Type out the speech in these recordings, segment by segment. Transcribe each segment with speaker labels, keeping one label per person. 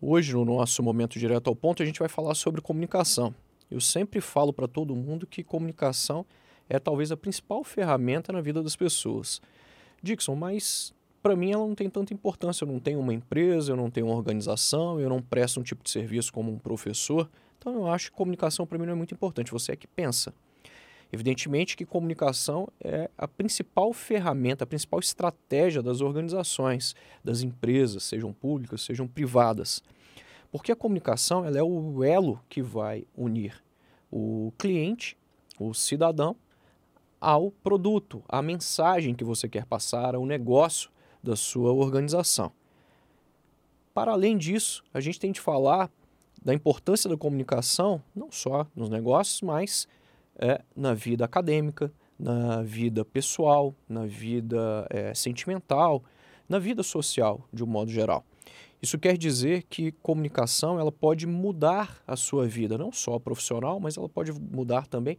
Speaker 1: Hoje, no nosso momento direto ao ponto, a gente vai falar sobre comunicação. Eu sempre falo para todo mundo que comunicação é talvez a principal ferramenta na vida das pessoas. Dixon, mas para mim ela não tem tanta importância. Eu não tenho uma empresa, eu não tenho uma organização, eu não presto um tipo de serviço como um professor. Então eu acho que comunicação para mim não é muito importante. Você é que pensa. Evidentemente que comunicação é a principal ferramenta, a principal estratégia das organizações, das empresas, sejam públicas, sejam privadas. Porque a comunicação ela é o elo que vai unir o cliente, o cidadão, ao produto, à mensagem que você quer passar, ao negócio da sua organização. Para além disso, a gente tem de falar da importância da comunicação, não só nos negócios, mas é, na vida acadêmica, na vida pessoal, na vida é, sentimental, na vida social, de um modo geral. Isso quer dizer que comunicação ela pode mudar a sua vida, não só profissional, mas ela pode mudar também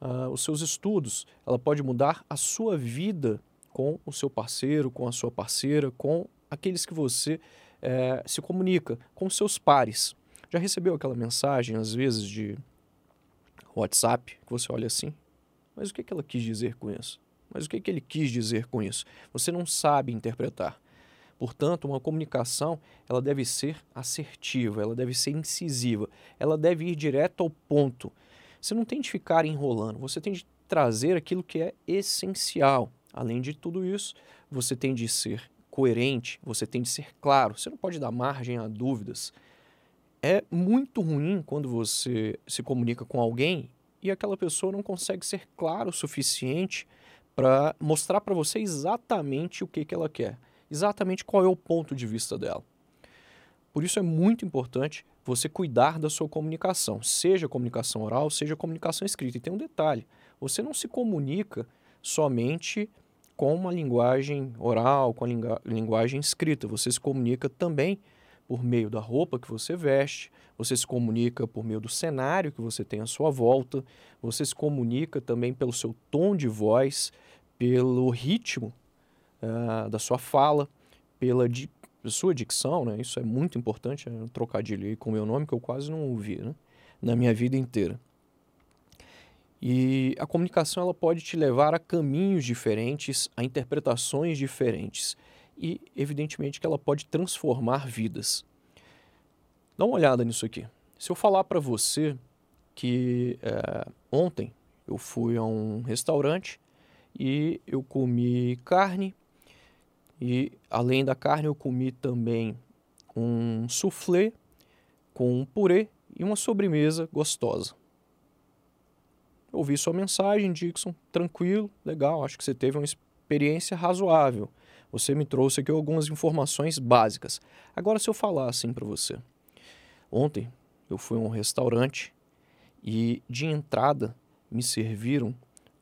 Speaker 1: uh, os seus estudos, ela pode mudar a sua vida com o seu parceiro, com a sua parceira, com aqueles que você é, se comunica, com seus pares. Já recebeu aquela mensagem, às vezes, de WhatsApp, que você olha assim, mas o que, que ela quis dizer com isso? Mas o que, que ele quis dizer com isso? Você não sabe interpretar. Portanto, uma comunicação ela deve ser assertiva, ela deve ser incisiva, ela deve ir direto ao ponto. Você não tem de ficar enrolando, você tem de trazer aquilo que é essencial. Além de tudo isso, você tem de ser coerente, você tem de ser claro, você não pode dar margem a dúvidas. É muito ruim quando você se comunica com alguém e aquela pessoa não consegue ser claro o suficiente para mostrar para você exatamente o que, que ela quer, exatamente qual é o ponto de vista dela. Por isso é muito importante você cuidar da sua comunicação, seja comunicação oral, seja comunicação escrita. E tem um detalhe: você não se comunica somente com uma linguagem oral, com a linguagem escrita, você se comunica também por meio da roupa que você veste, você se comunica por meio do cenário que você tem à sua volta, você se comunica também pelo seu tom de voz, pelo ritmo uh, da sua fala, pela di sua dicção, né? isso é muito importante, é um trocadilho aí com o meu nome que eu quase não ouvi né? na minha vida inteira. E a comunicação ela pode te levar a caminhos diferentes, a interpretações diferentes e, evidentemente, que ela pode transformar vidas. Dá uma olhada nisso aqui. Se eu falar para você que é, ontem eu fui a um restaurante e eu comi carne e, além da carne, eu comi também um soufflé com um purê e uma sobremesa gostosa. ouvi sua mensagem, Dixon, tranquilo, legal, acho que você teve uma experiência razoável. Você me trouxe aqui algumas informações básicas. Agora, se eu falar assim para você. Ontem eu fui a um restaurante e de entrada me serviram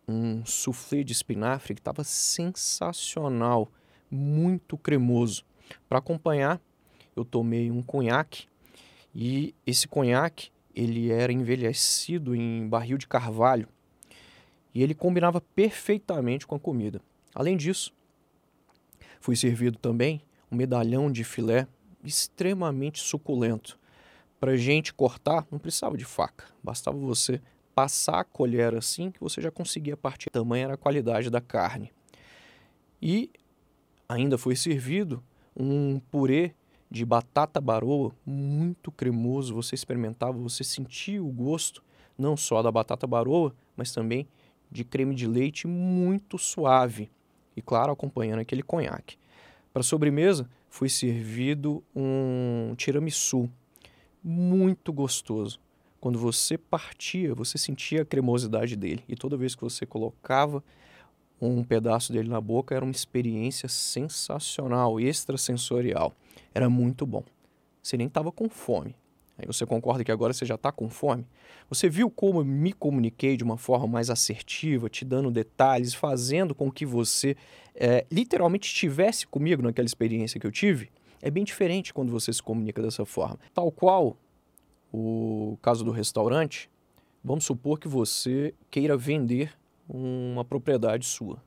Speaker 1: um soufflé de espinafre que estava sensacional, muito cremoso. Para acompanhar, eu tomei um conhaque e esse conhaque ele era envelhecido em barril de carvalho e ele combinava perfeitamente com a comida. Além disso, Fui servido também um medalhão de filé extremamente suculento. Para gente cortar, não precisava de faca, bastava você passar a colher assim que você já conseguia partir. Tamanha era a qualidade da carne. E ainda foi servido um purê de batata baroa muito cremoso. Você experimentava, você sentia o gosto não só da batata baroa, mas também de creme de leite muito suave e, claro, acompanhando aquele conhaque. Para sobremesa, foi servido um tiramisu muito gostoso. Quando você partia, você sentia a cremosidade dele. E toda vez que você colocava um pedaço dele na boca, era uma experiência sensacional, extrasensorial. Era muito bom. Você nem estava com fome. Aí você concorda que agora você já está com fome? Você viu como eu me comuniquei de uma forma mais assertiva, te dando detalhes, fazendo com que você é, literalmente estivesse comigo naquela experiência que eu tive? É bem diferente quando você se comunica dessa forma. Tal qual o caso do restaurante, vamos supor que você queira vender uma propriedade sua.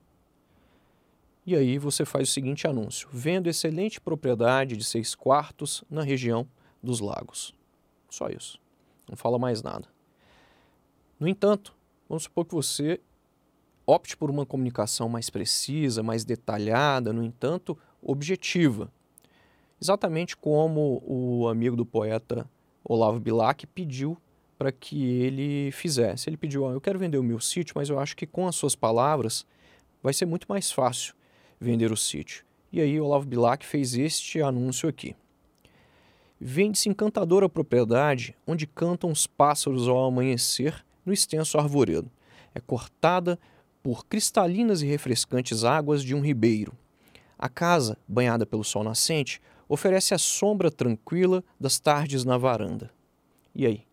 Speaker 1: E aí você faz o seguinte anúncio: vendo excelente propriedade de seis quartos na região dos lagos. Só isso. Não fala mais nada. No entanto, vamos supor que você opte por uma comunicação mais precisa, mais detalhada, no entanto, objetiva. Exatamente como o amigo do poeta Olavo Bilac pediu para que ele fizesse. Ele pediu: oh, Eu quero vender o meu sítio, mas eu acho que com as suas palavras vai ser muito mais fácil vender o sítio. E aí Olavo Bilac fez este anúncio aqui. Vende-se encantadora propriedade onde cantam os pássaros ao amanhecer no extenso arvoredo. É cortada por cristalinas e refrescantes águas de um ribeiro. A casa, banhada pelo sol nascente, oferece a sombra tranquila das tardes na varanda. E aí?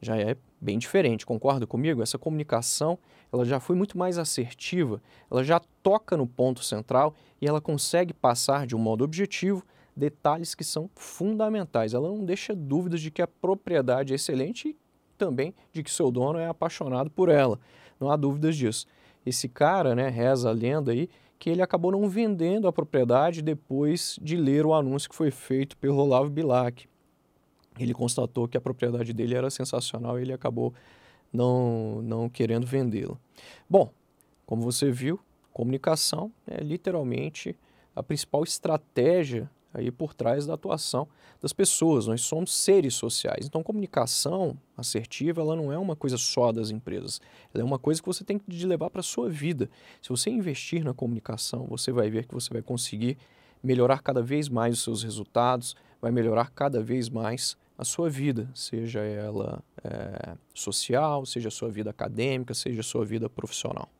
Speaker 1: Já é bem diferente, concorda comigo? Essa comunicação ela já foi muito mais assertiva, ela já toca no ponto central e ela consegue passar de um modo objetivo detalhes que são fundamentais. Ela não deixa dúvidas de que a propriedade é excelente e também de que seu dono é apaixonado por ela. Não há dúvidas disso. Esse cara, né, reza a lenda aí, que ele acabou não vendendo a propriedade depois de ler o anúncio que foi feito pelo Olavo Bilac. Ele constatou que a propriedade dele era sensacional e ele acabou não, não querendo vendê-la. Bom, como você viu, comunicação é literalmente a principal estratégia aí por trás da atuação das pessoas. Nós somos seres sociais. Então, comunicação assertiva, ela não é uma coisa só das empresas. Ela é uma coisa que você tem que levar para a sua vida. Se você investir na comunicação, você vai ver que você vai conseguir melhorar cada vez mais os seus resultados, vai melhorar cada vez mais a sua vida, seja ela é, social, seja a sua vida acadêmica, seja a sua vida profissional.